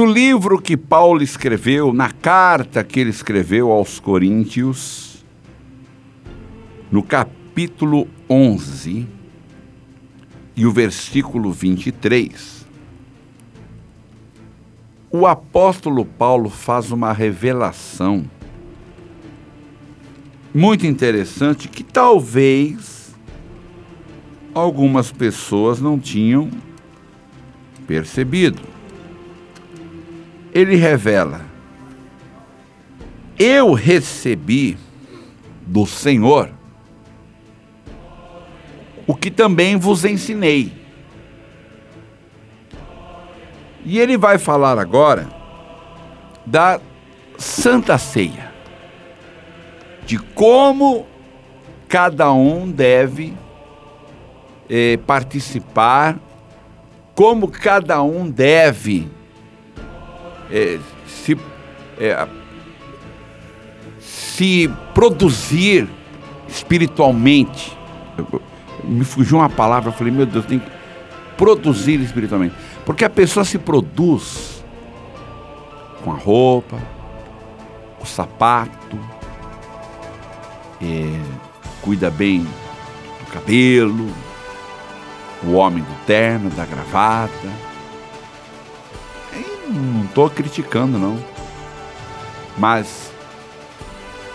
No livro que Paulo escreveu, na carta que ele escreveu aos Coríntios, no capítulo 11 e o versículo 23, o apóstolo Paulo faz uma revelação muito interessante que talvez algumas pessoas não tinham percebido ele revela: Eu recebi do Senhor o que também vos ensinei. E ele vai falar agora da Santa Ceia, de como cada um deve eh, participar, como cada um deve é, se, é, se produzir espiritualmente. Me fugiu uma palavra, eu falei, meu Deus, tem que produzir espiritualmente. Porque a pessoa se produz com a roupa, o sapato, é, cuida bem do cabelo, o homem do terno, da gravata não estou criticando, não. Mas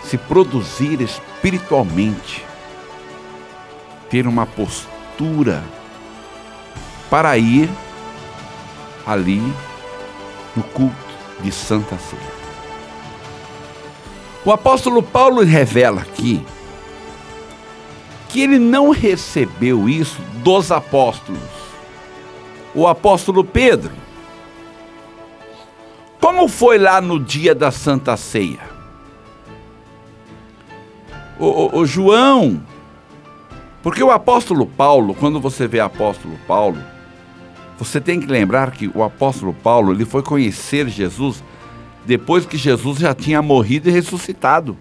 se produzir espiritualmente, ter uma postura para ir ali no culto de Santa Ceia. O apóstolo Paulo revela aqui que ele não recebeu isso dos apóstolos. O apóstolo Pedro como foi lá no dia da Santa Ceia? O, o, o João, porque o apóstolo Paulo, quando você vê apóstolo Paulo, você tem que lembrar que o apóstolo Paulo ele foi conhecer Jesus depois que Jesus já tinha morrido e ressuscitado.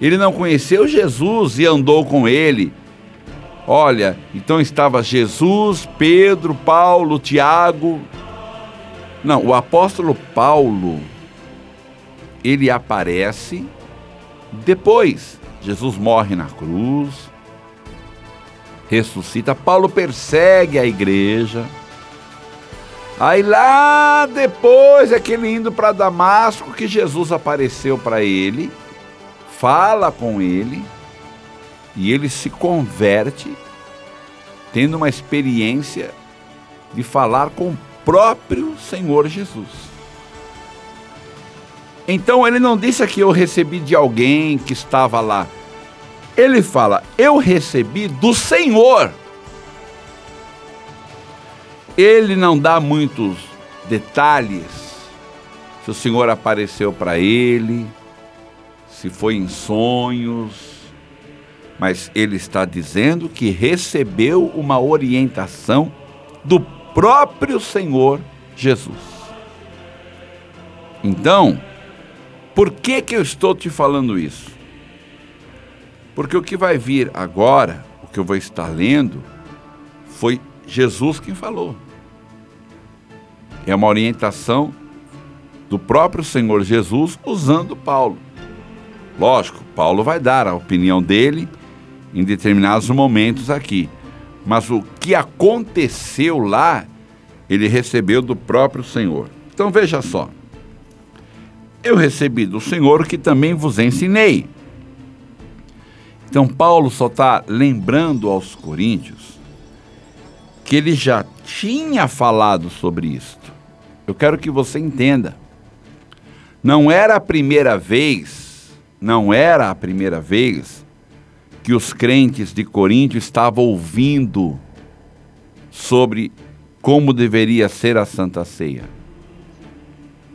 Ele não conheceu Jesus e andou com ele. Olha, então estava Jesus, Pedro, Paulo, Tiago, não, o apóstolo Paulo, ele aparece depois. Jesus morre na cruz, ressuscita. Paulo persegue a igreja. Aí lá depois, aquele indo para Damasco, que Jesus apareceu para ele, fala com ele, e ele se converte, tendo uma experiência de falar com próprio Senhor Jesus. Então ele não disse que eu recebi de alguém que estava lá. Ele fala, eu recebi do Senhor. Ele não dá muitos detalhes. Se o Senhor apareceu para ele, se foi em sonhos, mas ele está dizendo que recebeu uma orientação do próprio Senhor Jesus. Então, por que que eu estou te falando isso? Porque o que vai vir agora, o que eu vou estar lendo, foi Jesus quem falou. É uma orientação do próprio Senhor Jesus usando Paulo. Lógico, Paulo vai dar a opinião dele em determinados momentos aqui. Mas o que aconteceu lá, ele recebeu do próprio Senhor. Então veja só. Eu recebi do Senhor que também vos ensinei. Então Paulo só está lembrando aos coríntios que ele já tinha falado sobre isto. Eu quero que você entenda. Não era a primeira vez, não era a primeira vez que os crentes de Corinto estavam ouvindo sobre como deveria ser a Santa Ceia.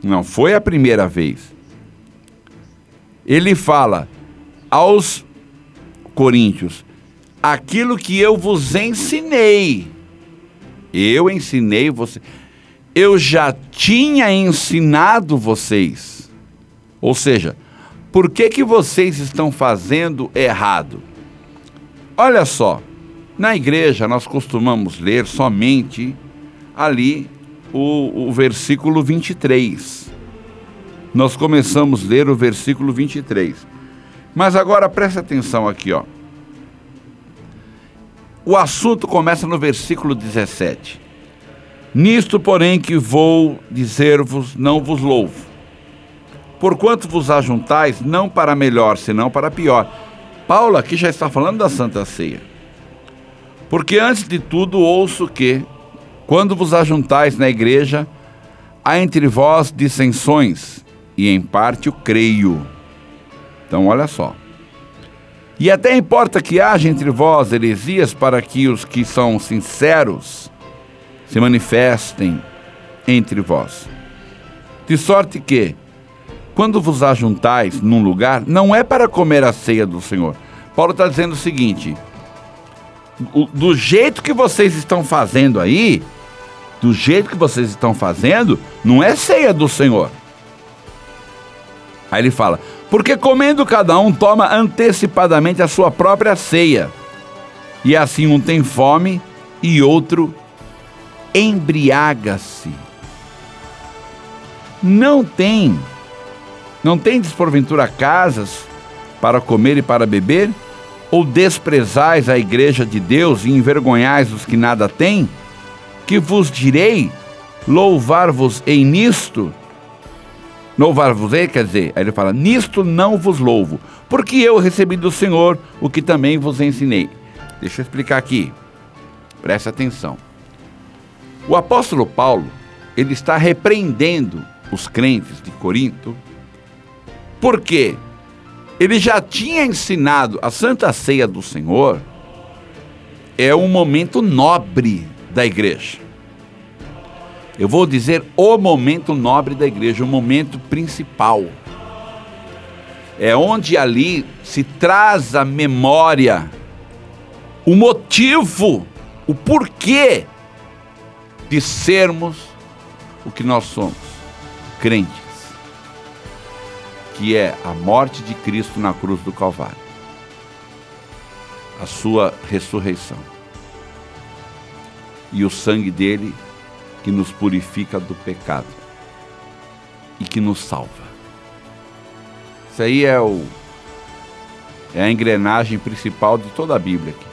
Não foi a primeira vez. Ele fala aos coríntios: aquilo que eu vos ensinei. Eu ensinei você. Eu já tinha ensinado vocês. Ou seja, por que, que vocês estão fazendo errado? Olha só, na igreja nós costumamos ler somente ali o, o versículo 23. Nós começamos a ler o versículo 23. Mas agora preste atenção aqui, ó. O assunto começa no versículo 17. Nisto, porém, que vou dizer-vos, não vos louvo. Porquanto vos ajuntais, não para melhor, senão para pior. Paulo aqui já está falando da Santa Ceia. Porque antes de tudo ouço que, quando vos ajuntais na igreja, há entre vós dissensões, e em parte o creio. Então, olha só. E até importa que haja entre vós heresias para que os que são sinceros se manifestem entre vós. De sorte que, quando vos ajuntais num lugar, não é para comer a ceia do Senhor. Paulo está dizendo o seguinte: do jeito que vocês estão fazendo aí, do jeito que vocês estão fazendo, não é ceia do Senhor. Aí ele fala: porque comendo cada um toma antecipadamente a sua própria ceia. E assim um tem fome e outro embriaga-se. Não tem, não tem porventura casas para comer e para beber? Ou desprezais a igreja de Deus e envergonhais os que nada têm? Que vos direi, louvar-vos em nisto? Louvar-vos-ei, quer dizer, aí ele fala: Nisto não vos louvo, porque eu recebi do Senhor o que também vos ensinei. Deixa eu explicar aqui, preste atenção. O apóstolo Paulo, ele está repreendendo os crentes de Corinto, porque ele já tinha ensinado a Santa Ceia do Senhor, é um momento nobre da igreja. Eu vou dizer o momento nobre da igreja, o momento principal. É onde ali se traz a memória, o motivo, o porquê de sermos o que nós somos, crentes, que é a morte de Cristo na cruz do Calvário, a sua ressurreição e o sangue dele que nos purifica do pecado e que nos salva. Isso aí é o é a engrenagem principal de toda a Bíblia aqui.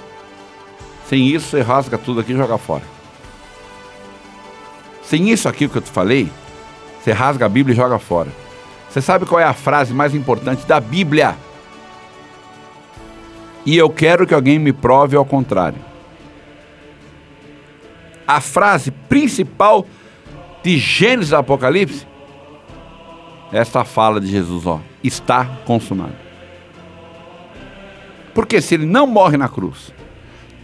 Sem isso você rasga tudo aqui e joga fora. Sem isso aqui que eu te falei, você rasga a Bíblia e joga fora. Você sabe qual é a frase mais importante da Bíblia? E eu quero que alguém me prove ao contrário a frase principal de Gênesis e Apocalipse? Esta fala de Jesus, ó, está consumado. Porque se ele não morre na cruz,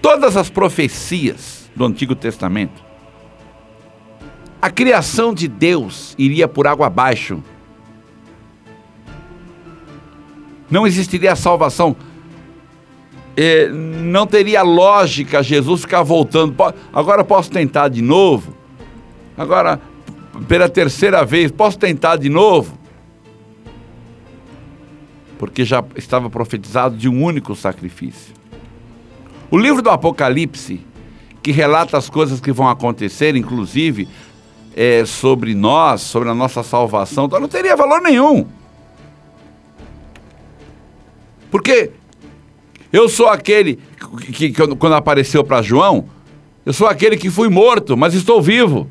todas as profecias do Antigo Testamento, a criação de Deus iria por água abaixo. Não existiria salvação é, não teria lógica Jesus ficar voltando. Agora posso tentar de novo? Agora, pela terceira vez, posso tentar de novo? Porque já estava profetizado de um único sacrifício. O livro do Apocalipse, que relata as coisas que vão acontecer, inclusive é, sobre nós, sobre a nossa salvação, então não teria valor nenhum. Porque eu sou aquele que, que, quando apareceu para João, eu sou aquele que fui morto, mas estou vivo.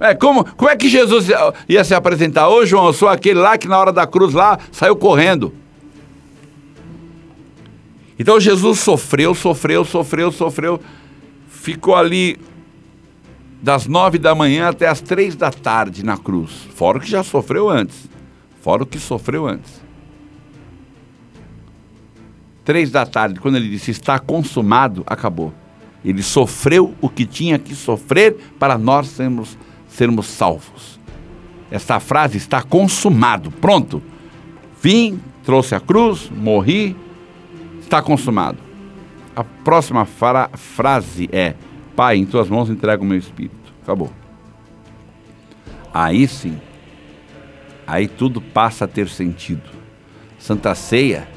É, como, como é que Jesus ia se apresentar? Ô João, eu sou aquele lá que na hora da cruz lá saiu correndo. Então Jesus sofreu, sofreu, sofreu, sofreu. Ficou ali das nove da manhã até as três da tarde na cruz. Fora o que já sofreu antes. Fora o que sofreu antes três da tarde, quando ele disse está consumado, acabou. Ele sofreu o que tinha que sofrer para nós sermos, sermos salvos. Essa frase está consumado, pronto. Vim, trouxe a cruz, morri, está consumado. A próxima fra frase é: Pai, em tuas mãos entrego o meu espírito. Acabou. Aí sim, aí tudo passa a ter sentido. Santa Ceia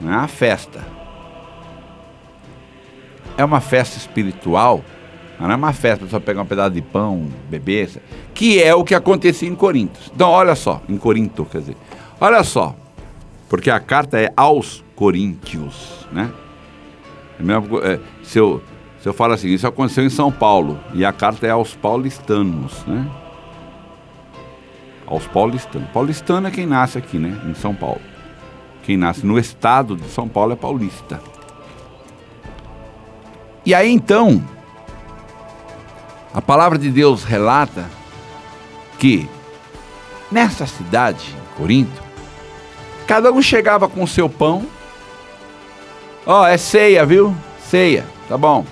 não é uma festa. É uma festa espiritual Não é uma festa só pegar um pedaço de pão, beber, que é o que acontecia em Corinto. Então, olha só, em Corinto, quer dizer, olha só, porque a carta é aos Coríntios, né? É é, se, eu, se eu falo assim, isso aconteceu em São Paulo, e a carta é aos paulistanos, né? Aos paulistanos. Paulistano é quem nasce aqui, né? Em São Paulo. Quem nasce no estado de São Paulo é paulista. E aí então, a palavra de Deus relata que nessa cidade, Corinto, cada um chegava com o seu pão. Ó, oh, é ceia, viu? Ceia, tá bom.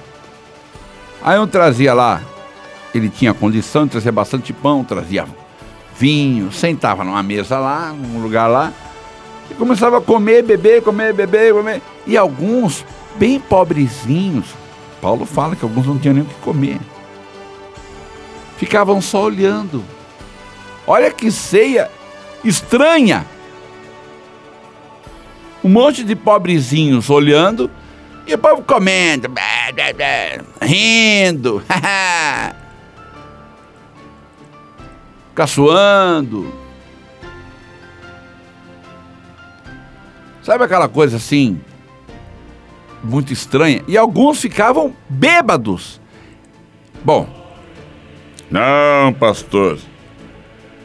Aí um trazia lá, ele tinha condição de trazer bastante pão, trazia vinho, sentava numa mesa lá, num lugar lá, e começava a comer, beber, comer, beber, comer. E alguns, bem pobrezinhos, Paulo fala que alguns não tinham nem o que comer. Ficavam só olhando. Olha que ceia estranha. Um monte de pobrezinhos olhando e o povo comendo, rindo, caçoando. Sabe aquela coisa assim, muito estranha? E alguns ficavam bêbados. Bom, não, pastor,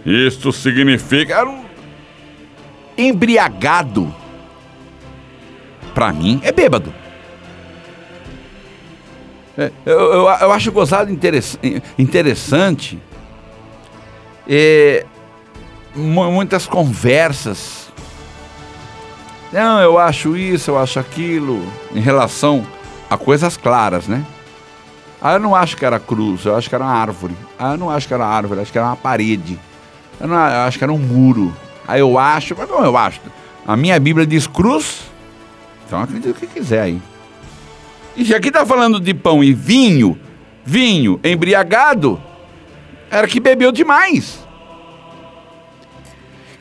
isto significa. Um embriagado. Para mim, é bêbado. É, eu, eu, eu, acho gozado interessante é, muitas conversas não, eu acho isso, eu acho aquilo, em relação a coisas claras, né? Ah, eu não acho que era cruz, eu acho que era uma árvore. Ah, eu não acho que era uma árvore, acho que era uma parede. Eu, não, eu acho que era um muro. Aí eu acho, mas não, eu acho. A minha Bíblia diz cruz, então acredito o que quiser aí. E aqui está falando de pão e vinho, vinho embriagado, era que bebeu demais.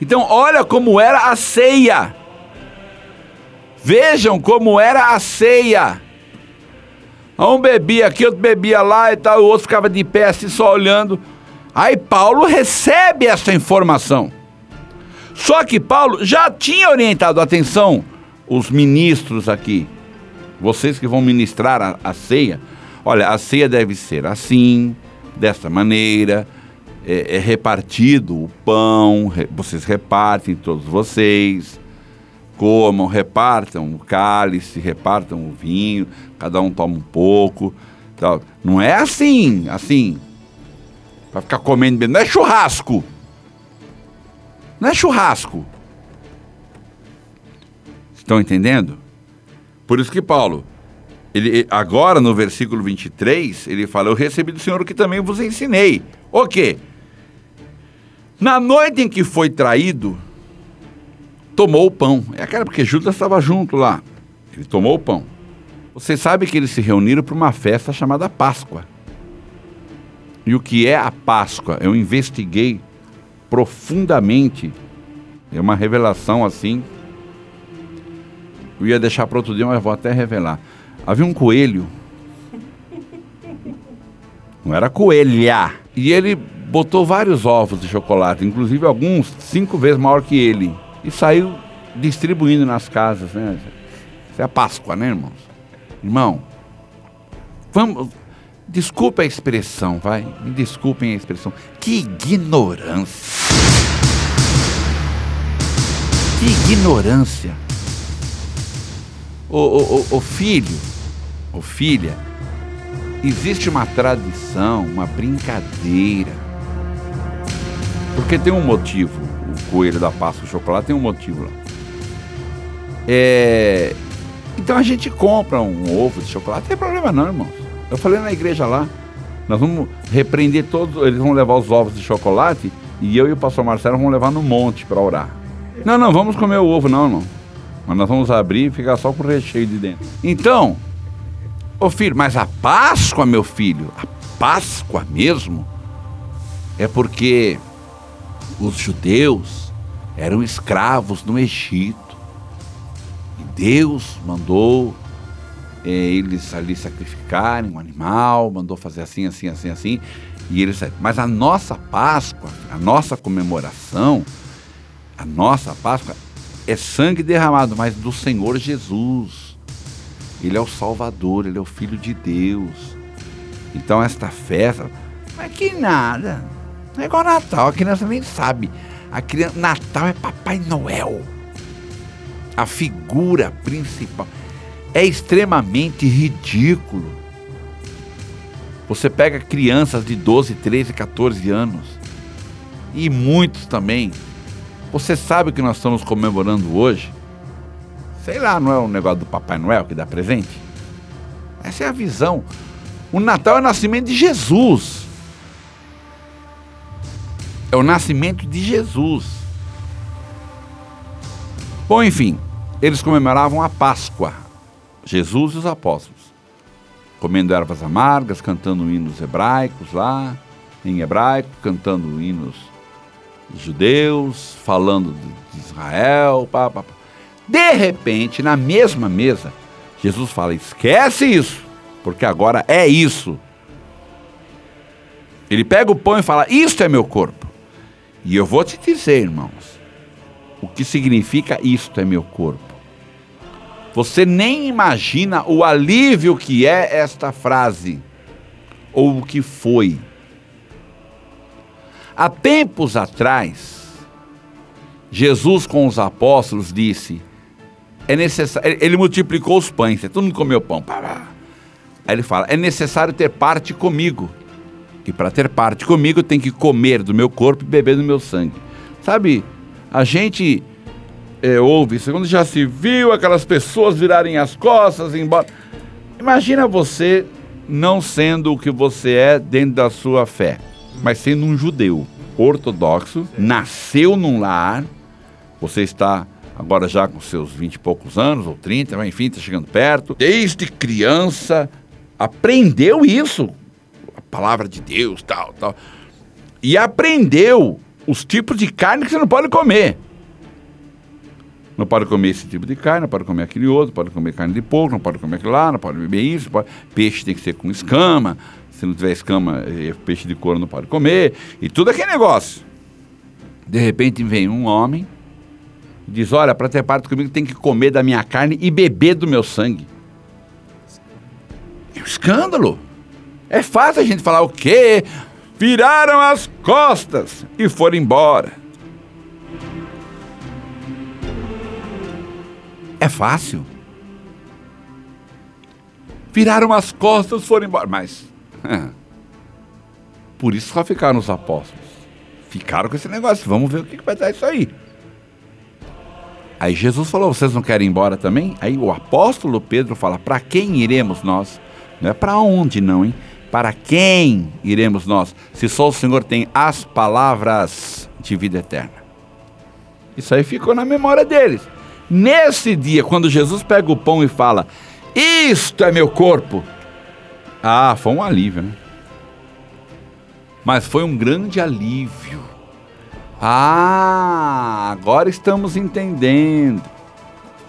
Então, olha como era a ceia. Vejam como era a ceia. Um bebia aqui, outro bebia lá e tal, o outro ficava de pé assim só olhando. Aí Paulo recebe essa informação. Só que Paulo já tinha orientado, atenção, os ministros aqui, vocês que vão ministrar a, a ceia. Olha, a ceia deve ser assim, desta maneira, é, é repartido o pão, re, vocês repartem todos vocês comam, repartam o cálice, repartam o vinho, cada um toma um pouco. Tal. Não é assim, assim, para ficar comendo bem. Não é churrasco. Não é churrasco. Estão entendendo? Por isso que Paulo, ele, agora no versículo 23, ele fala: Eu recebi do Senhor o que também vos ensinei. O quê? Na noite em que foi traído, tomou o pão. É aquela porque Judas estava junto lá. Ele tomou o pão. Você sabe que eles se reuniram para uma festa chamada Páscoa. E o que é a Páscoa? Eu investiguei profundamente. É uma revelação assim. Eu ia deixar para outro dia, mas vou até revelar. Havia um coelho. Não era coelha. E ele botou vários ovos de chocolate, inclusive alguns cinco vezes maior que ele e saiu distribuindo nas casas, né? Isso é a Páscoa, né, irmãos? Irmão, vamos. Desculpa a expressão, vai. Me desculpem a expressão. Que ignorância. Que ignorância. O, filho, o filha, existe uma tradição, uma brincadeira. Porque tem um motivo o coelho da Páscoa, o chocolate, tem um motivo lá. É... Então a gente compra um ovo de chocolate, não tem problema não, irmãos. Eu falei na igreja lá, nós vamos repreender todos, eles vão levar os ovos de chocolate e eu e o pastor Marcelo vamos levar no monte para orar. Não, não, vamos comer o ovo não, irmão. Mas nós vamos abrir e ficar só com o recheio de dentro. Então, ô filho, mas a Páscoa, meu filho, a Páscoa mesmo, é porque os judeus eram escravos no Egito. E Deus mandou é, eles ali sacrificarem um animal, mandou fazer assim, assim, assim, assim, e eles. Mas a nossa Páscoa, a nossa comemoração, a nossa Páscoa é sangue derramado, mas do Senhor Jesus. Ele é o Salvador, ele é o Filho de Deus. Então esta festa, mas que nada. Não é igual Natal, a criança nem sabe. A criança, Natal é Papai Noel. A figura principal. É extremamente ridículo. Você pega crianças de 12, 13, 14 anos. E muitos também. Você sabe o que nós estamos comemorando hoje? Sei lá, não é o negócio do Papai Noel que dá presente? Essa é a visão. O Natal é o nascimento de Jesus. É o nascimento de Jesus. Bom, enfim, eles comemoravam a Páscoa. Jesus e os apóstolos. Comendo ervas amargas, cantando hinos hebraicos lá, em hebraico, cantando hinos judeus, falando de Israel, pá, pá, pá. De repente, na mesma mesa, Jesus fala: esquece isso, porque agora é isso. Ele pega o pão e fala: Isto é meu corpo. E eu vou te dizer, irmãos, o que significa isto é meu corpo. Você nem imagina o alívio que é esta frase, ou o que foi. Há tempos atrás, Jesus com os apóstolos disse: é necessário. Ele multiplicou os pães, todo mundo comeu pão. Aí ele fala: é necessário ter parte comigo. E para ter parte comigo tem que comer do meu corpo e beber do meu sangue. Sabe, a gente é, ouve isso quando já se viu aquelas pessoas virarem as costas embora. Imagina você não sendo o que você é dentro da sua fé, mas sendo um judeu ortodoxo, nasceu num lar, você está agora já com seus 20 e poucos anos, ou 30, enfim, está chegando perto, desde criança, aprendeu isso, palavra de Deus, tal, tal, e aprendeu os tipos de carne que você não pode comer. Não pode comer esse tipo de carne, não pode comer aquele outro, não pode comer carne de porco, não pode comer aquilo lá, não pode beber isso, pode... peixe tem que ser com escama, se não tiver escama, eh, peixe de couro não pode comer, e tudo aquele negócio. De repente vem um homem diz: Olha, para ter parte comigo tem que comer da minha carne e beber do meu sangue. É um escândalo. É fácil a gente falar o quê? Viraram as costas e foram embora. É fácil. Viraram as costas, foram embora. Mas. Por isso só ficaram os apóstolos. Ficaram com esse negócio. Vamos ver o que vai dar isso aí. Aí Jesus falou: Vocês não querem ir embora também? Aí o apóstolo Pedro fala: Para quem iremos nós? Não é para onde, não, hein? Para quem iremos nós? Se só o Senhor tem as palavras de vida eterna. Isso aí ficou na memória deles. Nesse dia, quando Jesus pega o pão e fala: Isto é meu corpo. Ah, foi um alívio, né? Mas foi um grande alívio ah, agora estamos entendendo.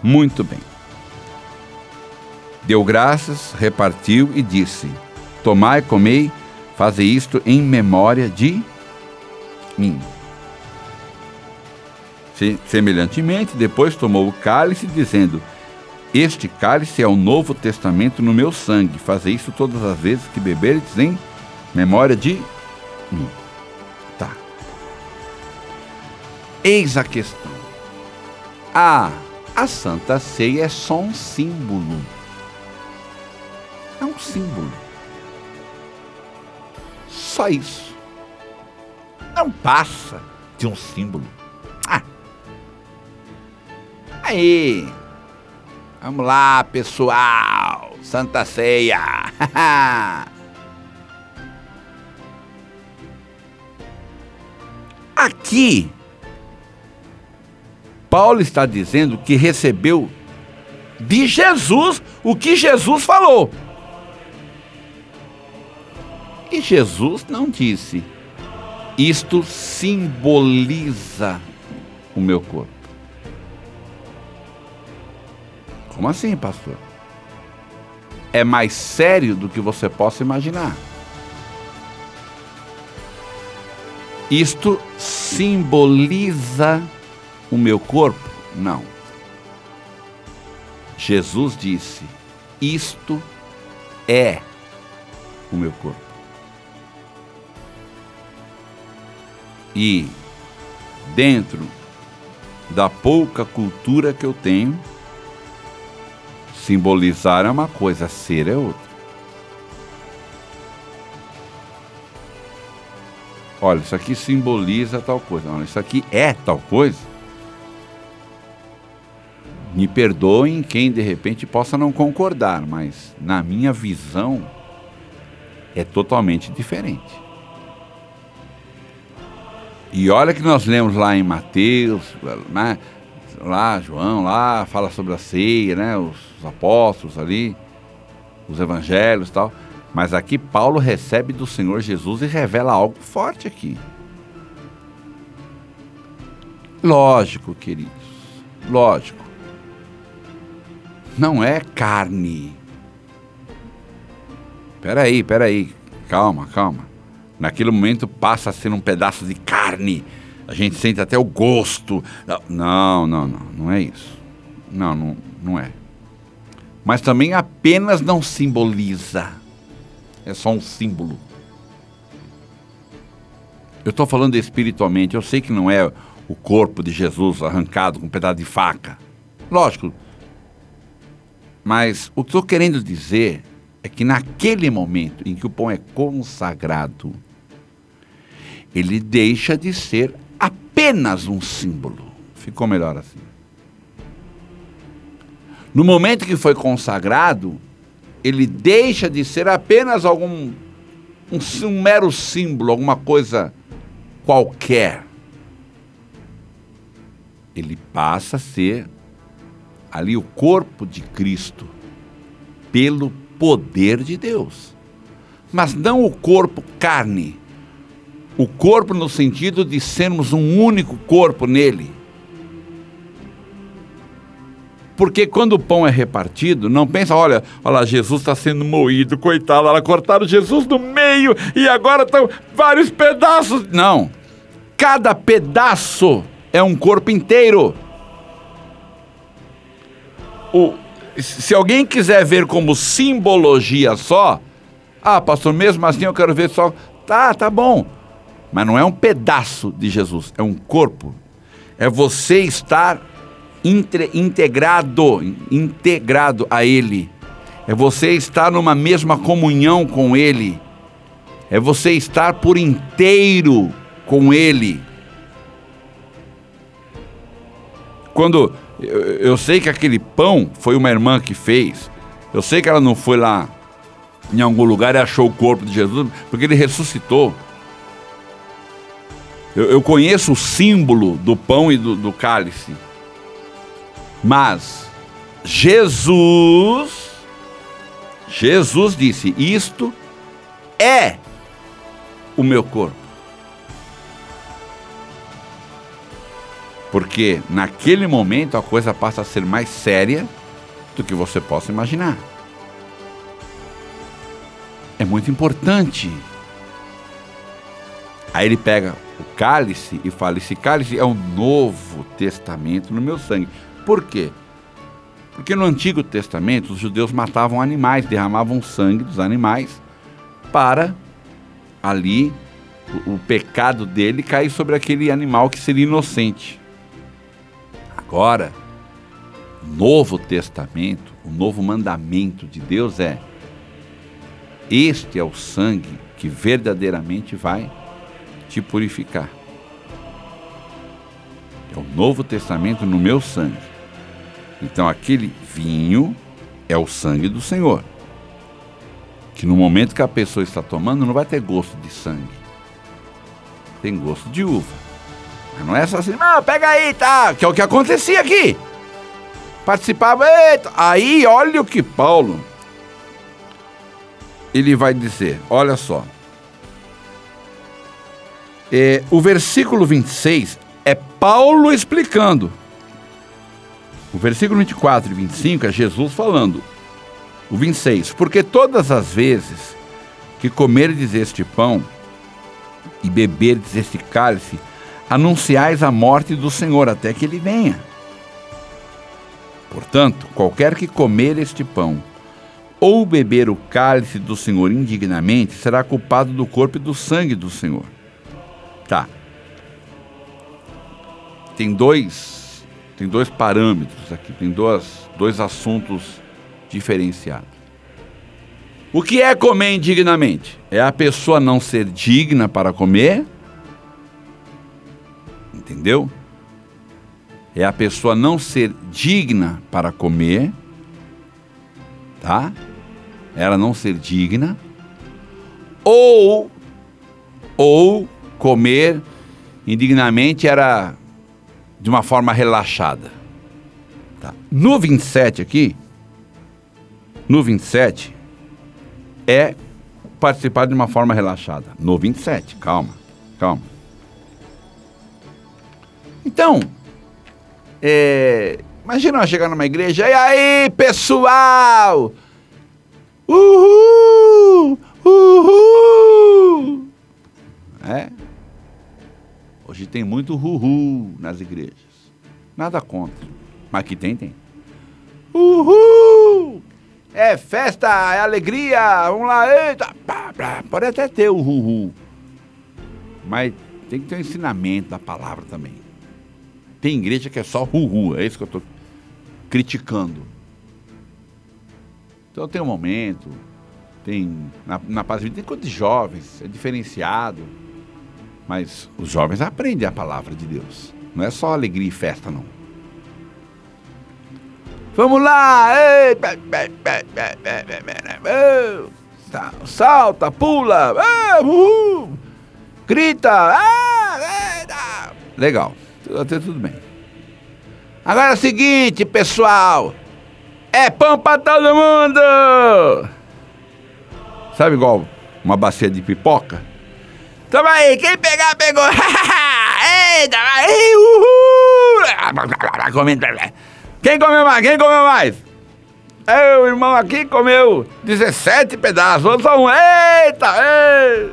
Muito bem. Deu graças, repartiu e disse: Tomai, comei, fazei isto em memória de mim. Semelhantemente, depois tomou o cálice, dizendo: Este cálice é o novo testamento no meu sangue. Fazei isso todas as vezes que beberdes em memória de mim. Eis a questão. A, a Santa Ceia é só um símbolo. É um símbolo. Só isso. Não passa de um símbolo. Ah. Aí. Vamos lá, pessoal. Santa Ceia. Aqui Paulo está dizendo que recebeu de Jesus o que Jesus falou. E Jesus não disse: Isto simboliza o meu corpo. Como assim, pastor? é mais sério do que você possa imaginar. Isto simboliza o meu corpo? Não. Jesus disse: Isto é o meu corpo. E dentro da pouca cultura que eu tenho, simbolizar é uma coisa, ser é outra. Olha, isso aqui simboliza tal coisa. Olha, isso aqui é tal coisa. Me perdoem quem de repente possa não concordar, mas na minha visão é totalmente diferente. E olha que nós lemos lá em Mateus, né? lá João, lá fala sobre a ceia, né? Os, os apóstolos ali, os evangelhos e tal. Mas aqui Paulo recebe do Senhor Jesus e revela algo forte aqui. Lógico, queridos, lógico. Não é carne. Peraí, peraí, calma, calma. Naquele momento passa a ser um pedaço de carne. A gente sente até o gosto. Não, não, não, não é isso. Não, não, não é. Mas também apenas não simboliza é só um símbolo. Eu estou falando espiritualmente, eu sei que não é o corpo de Jesus arrancado com um pedaço de faca. Lógico. Mas o que estou querendo dizer é que naquele momento em que o pão é consagrado, ele deixa de ser apenas um símbolo. Ficou melhor assim. No momento que foi consagrado, ele deixa de ser apenas algum um, um mero símbolo, alguma coisa qualquer. Ele passa a ser ali o corpo de Cristo pelo poder de Deus. Mas não o corpo carne. O corpo no sentido de sermos um único corpo nele porque quando o pão é repartido, não pensa, olha, olha lá, Jesus está sendo moído, coitado, ela cortaram Jesus no meio e agora estão vários pedaços. Não. Cada pedaço é um corpo inteiro. O, se alguém quiser ver como simbologia só, ah, pastor, mesmo assim eu quero ver só. Tá, tá bom. Mas não é um pedaço de Jesus, é um corpo. É você estar entre, integrado, integrado a Ele. É você estar numa mesma comunhão com Ele. É você estar por inteiro com Ele. Quando eu, eu sei que aquele pão foi uma irmã que fez, eu sei que ela não foi lá em algum lugar e achou o corpo de Jesus, porque ele ressuscitou. Eu, eu conheço o símbolo do pão e do, do cálice. Mas Jesus, Jesus disse: Isto é o meu corpo. Porque naquele momento a coisa passa a ser mais séria do que você possa imaginar. É muito importante. Aí ele pega o cálice e fala: Esse cálice é o novo testamento no meu sangue. Por quê? Porque no Antigo Testamento os judeus matavam animais, derramavam sangue dos animais para ali o, o pecado dele cair sobre aquele animal que seria inocente. Agora, o Novo Testamento, o novo mandamento de Deus é: este é o sangue que verdadeiramente vai te purificar. É o Novo Testamento no meu sangue. Então aquele vinho é o sangue do Senhor. Que no momento que a pessoa está tomando não vai ter gosto de sangue. Tem gosto de uva. Não é só assim, não, pega aí, tá? Que é o que acontecia aqui. Participava, eita. Aí olha o que Paulo ele vai dizer, olha só. É, o versículo 26 é Paulo explicando. O versículo 24 e 25 é Jesus falando: O 26. Porque todas as vezes que comerdes este pão e beberdes este cálice, anunciais a morte do Senhor até que ele venha. Portanto, qualquer que comer este pão ou beber o cálice do Senhor indignamente será culpado do corpo e do sangue do Senhor. Tá. Tem dois, tem dois parâmetros aqui, tem dois, dois assuntos diferenciados. O que é comer indignamente? É a pessoa não ser digna para comer? Entendeu? é a pessoa não ser digna para comer, tá? Ela não ser digna, ou, ou comer indignamente era de uma forma relaxada. Tá? No 27 aqui, no 27, é participar de uma forma relaxada. No 27, calma, calma. Então, é, imagina nós chegar numa igreja, e aí, pessoal? Uhul! Uhul! É? Hoje tem muito uhul nas igrejas. Nada contra. Mas que tem, tem. Uhul! É festa, é alegria, vamos lá, eita! Pode até ter o uhul. Mas tem que ter um ensinamento da palavra também. Tem igreja que é só ru é isso que eu estou criticando. Então tem um momento, tem na, na paz tem de jovens, é diferenciado. Mas os jovens aprendem a palavra de Deus. Não é só alegria e festa, não. Vamos lá! Ei, salta, pula, grita! Ah, Legal até tudo bem. Agora é o seguinte, pessoal. É pão pra todo mundo! Sabe igual uma bacia de pipoca? Toma aí, quem pegar, pegou! Eita, aí, uhul! Quem comeu mais? Quem comeu mais? Eu, irmão aqui comeu 17 pedaços, outro só um. Eita, ei!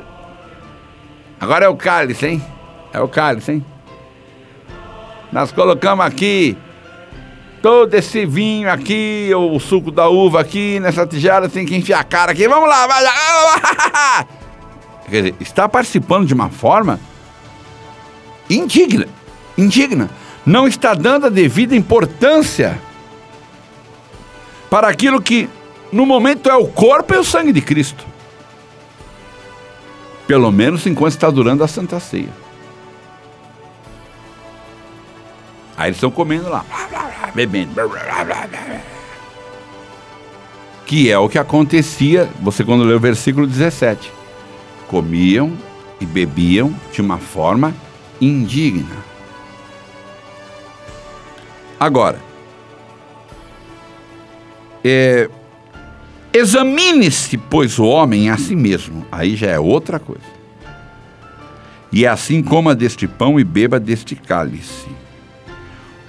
Agora é o cálice, hein? É o cálice, hein? Nós colocamos aqui todo esse vinho aqui, o suco da uva aqui, nessa tigela, tem que enfiar a cara aqui. Vamos lá, vai lá. Quer dizer, está participando de uma forma indigna. Indigna. Não está dando a devida importância para aquilo que no momento é o corpo e o sangue de Cristo. Pelo menos enquanto está durando a Santa Ceia. Aí eles estão comendo lá, bebendo. Que é o que acontecia, você quando lê o versículo 17. Comiam e bebiam de uma forma indigna. Agora, é, examine-se, pois, o homem a si mesmo. Aí já é outra coisa. E é assim coma deste pão e beba deste cálice.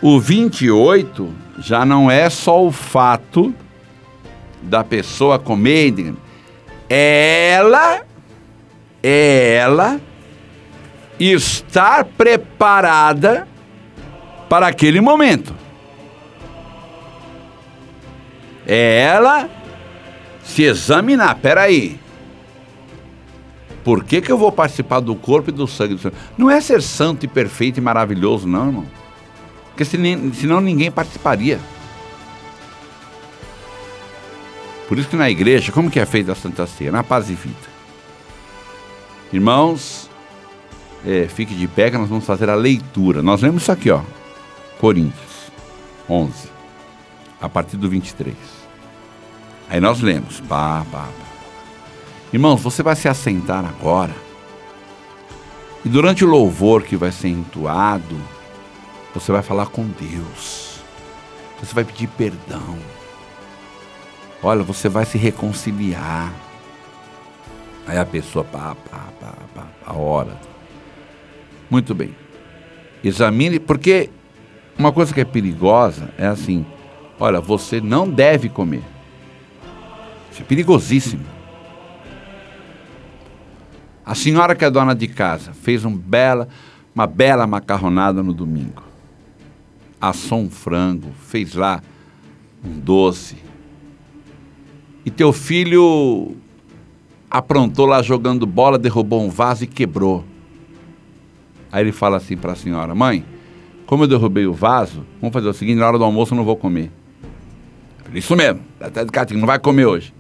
O 28 já não é só o fato da pessoa comer, ela, ela estar preparada para aquele momento. É ela se examinar. Peraí. Por que, que eu vou participar do corpo e do sangue do Senhor? Não é ser santo e perfeito e maravilhoso, não, irmão. Porque senão ninguém participaria. Por isso que na igreja, como que é feita a Santa Ceia? Na paz e vida. Irmãos, é, fique de pé que nós vamos fazer a leitura. Nós lemos isso aqui, ó. Coríntios 11, a partir do 23. Aí nós lemos, pá, pá, pá. Irmãos, você vai se assentar agora. E durante o louvor que vai ser entoado, você vai falar com Deus. Você vai pedir perdão. Olha, você vai se reconciliar. Aí a pessoa, pá, pá, pá, pá, a hora. Muito bem. Examine, porque uma coisa que é perigosa é assim: olha, você não deve comer. Isso é perigosíssimo. A senhora que é dona de casa fez um bela, uma bela macarronada no domingo. Assou um frango, fez lá um doce. E teu filho aprontou lá jogando bola, derrubou um vaso e quebrou. Aí ele fala assim para a senhora: Mãe, como eu derrubei o vaso, vamos fazer o seguinte: na hora do almoço eu não vou comer. Isso mesmo, até de catinho, não vai comer hoje.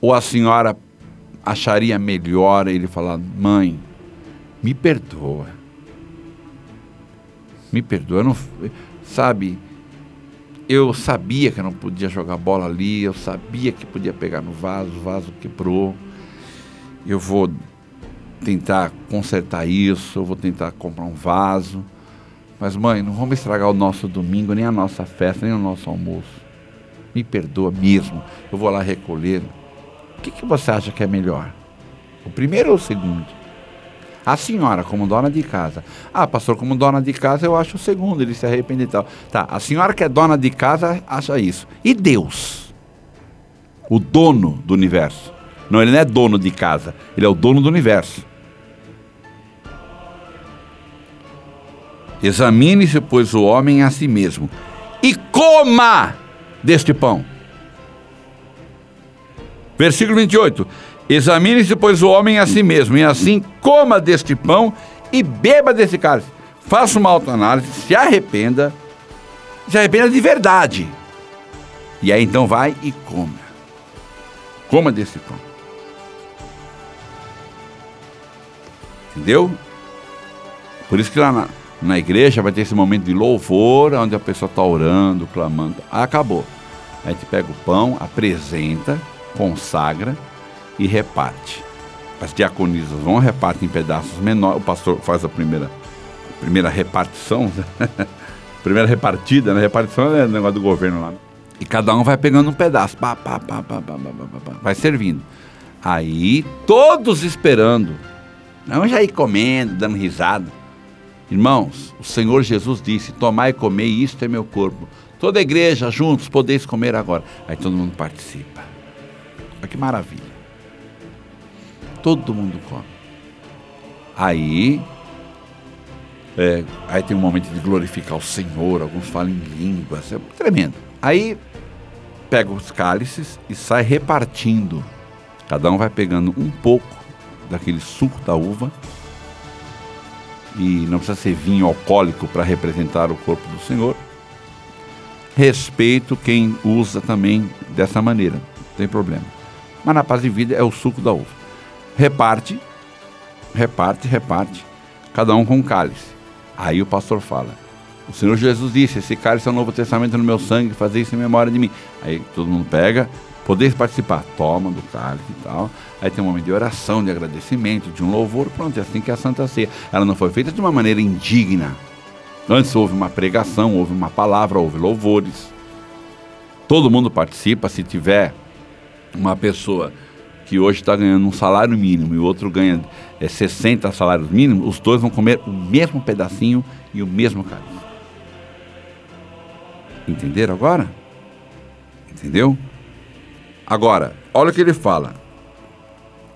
Ou a senhora acharia melhor ele falar: Mãe, me perdoa. Me perdoa, não, sabe? Eu sabia que eu não podia jogar bola ali, eu sabia que podia pegar no vaso, o vaso quebrou. Eu vou tentar consertar isso, eu vou tentar comprar um vaso. Mas, mãe, não vamos estragar o nosso domingo, nem a nossa festa, nem o nosso almoço. Me perdoa mesmo. Eu vou lá recolher. O que, que você acha que é melhor? O primeiro ou o segundo? A senhora, como dona de casa. Ah, pastor, como dona de casa, eu acho o segundo, ele se arrepende e tal. Tá, a senhora que é dona de casa acha isso. E Deus? O dono do universo. Não, ele não é dono de casa, ele é o dono do universo. Examine-se, pois, o homem a si mesmo, e coma deste pão. Versículo 28. Examine-se, pois, o homem a si mesmo, e assim coma deste pão e beba desse cálice. Faça uma autoanálise, se arrependa, se arrependa de verdade. E aí então vai e coma. Coma desse pão. Entendeu? Por isso que lá na, na igreja vai ter esse momento de louvor, onde a pessoa está orando, clamando. Acabou. Aí a gente pega o pão, apresenta, consagra e reparte. As diaconisas vão repartem em pedaços menores, o pastor faz a primeira, a primeira repartição, né? primeira repartida, né? Repartição é o negócio do governo lá. E cada um vai pegando um pedaço, pá, pá, pá, pá, pá, pá, pá, vai servindo. Aí todos esperando, não já ir comendo, dando risada. Irmãos, o Senhor Jesus disse: Tomai e comei, isto é meu corpo. Toda a igreja juntos podeis comer agora. Aí todo mundo participa. Olha que maravilha. Todo mundo come. Aí, é, aí tem um momento de glorificar o Senhor, alguns falam em línguas, é tremendo. Aí pega os cálices e sai repartindo. Cada um vai pegando um pouco daquele suco da uva e não precisa ser vinho alcoólico para representar o corpo do Senhor. Respeito quem usa também dessa maneira, não tem problema. Mas na paz de vida é o suco da uva. Reparte, reparte, reparte, cada um com um cálice. Aí o pastor fala: O Senhor Jesus disse: Esse cálice é o Novo Testamento no meu sangue, fazer isso em memória de mim. Aí todo mundo pega, poder participar, toma do cálice e tal. Aí tem um momento de oração, de agradecimento, de um louvor, pronto, é assim que é a Santa Ceia. Ela não foi feita de uma maneira indigna. Antes houve uma pregação, houve uma palavra, houve louvores. Todo mundo participa, se tiver uma pessoa que hoje está ganhando um salário mínimo e o outro ganha é, 60 salários mínimos, os dois vão comer o mesmo pedacinho e o mesmo cálice. Entenderam agora? Entendeu? Agora, olha o que ele fala.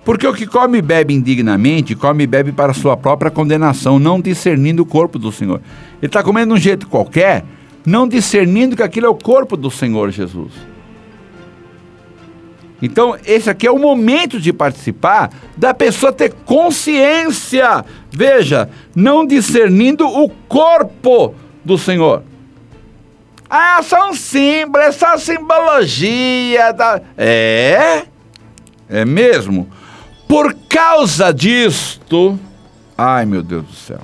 Porque o que come e bebe indignamente, come e bebe para sua própria condenação, não discernindo o corpo do Senhor. Ele está comendo de um jeito qualquer, não discernindo que aquilo é o corpo do Senhor Jesus. Então, esse aqui é o momento de participar, da pessoa ter consciência. Veja, não discernindo o corpo do Senhor. Ah, são símbolos, essa simbologia. Da... É? É mesmo? Por causa disto. Ai, meu Deus do céu.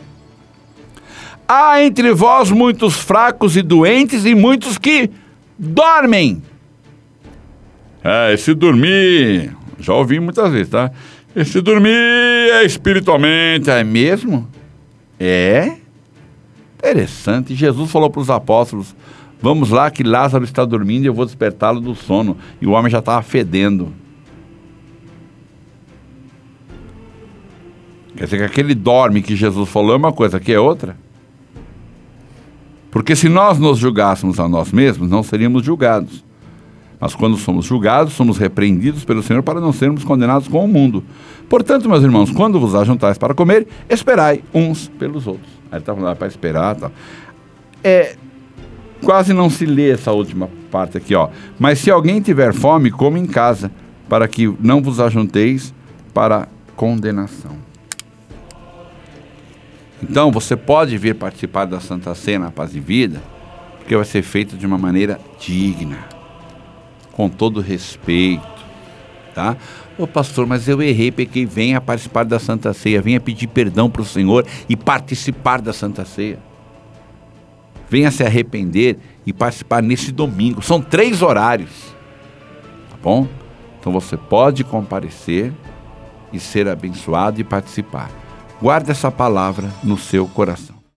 Há entre vós muitos fracos e doentes e muitos que dormem. É, esse dormir, já ouvi muitas vezes, tá? Esse dormir é espiritualmente, é mesmo? É? Interessante. Jesus falou para os apóstolos: Vamos lá, que Lázaro está dormindo e eu vou despertá-lo do sono. E o homem já estava fedendo. Quer dizer que aquele dorme que Jesus falou é uma coisa, aqui é outra. Porque se nós nos julgássemos a nós mesmos, não seríamos julgados. Mas quando somos julgados, somos repreendidos pelo Senhor para não sermos condenados com o mundo. Portanto, meus irmãos, quando vos ajuntais para comer, esperai uns pelos outros. Aí ele está falando para esperar. Tá. É, quase não se lê essa última parte aqui, ó. Mas se alguém tiver fome, come em casa, para que não vos ajunteis para condenação. Então, você pode vir participar da Santa Cena Paz e Vida, porque vai ser feito de uma maneira digna, com todo respeito, tá? Ô pastor, mas eu errei, pequei, venha participar da Santa Ceia, venha pedir perdão para o Senhor e participar da Santa Ceia. Venha se arrepender e participar nesse domingo. São três horários. Tá bom? Então você pode comparecer e ser abençoado e participar. Guarde essa palavra no seu coração.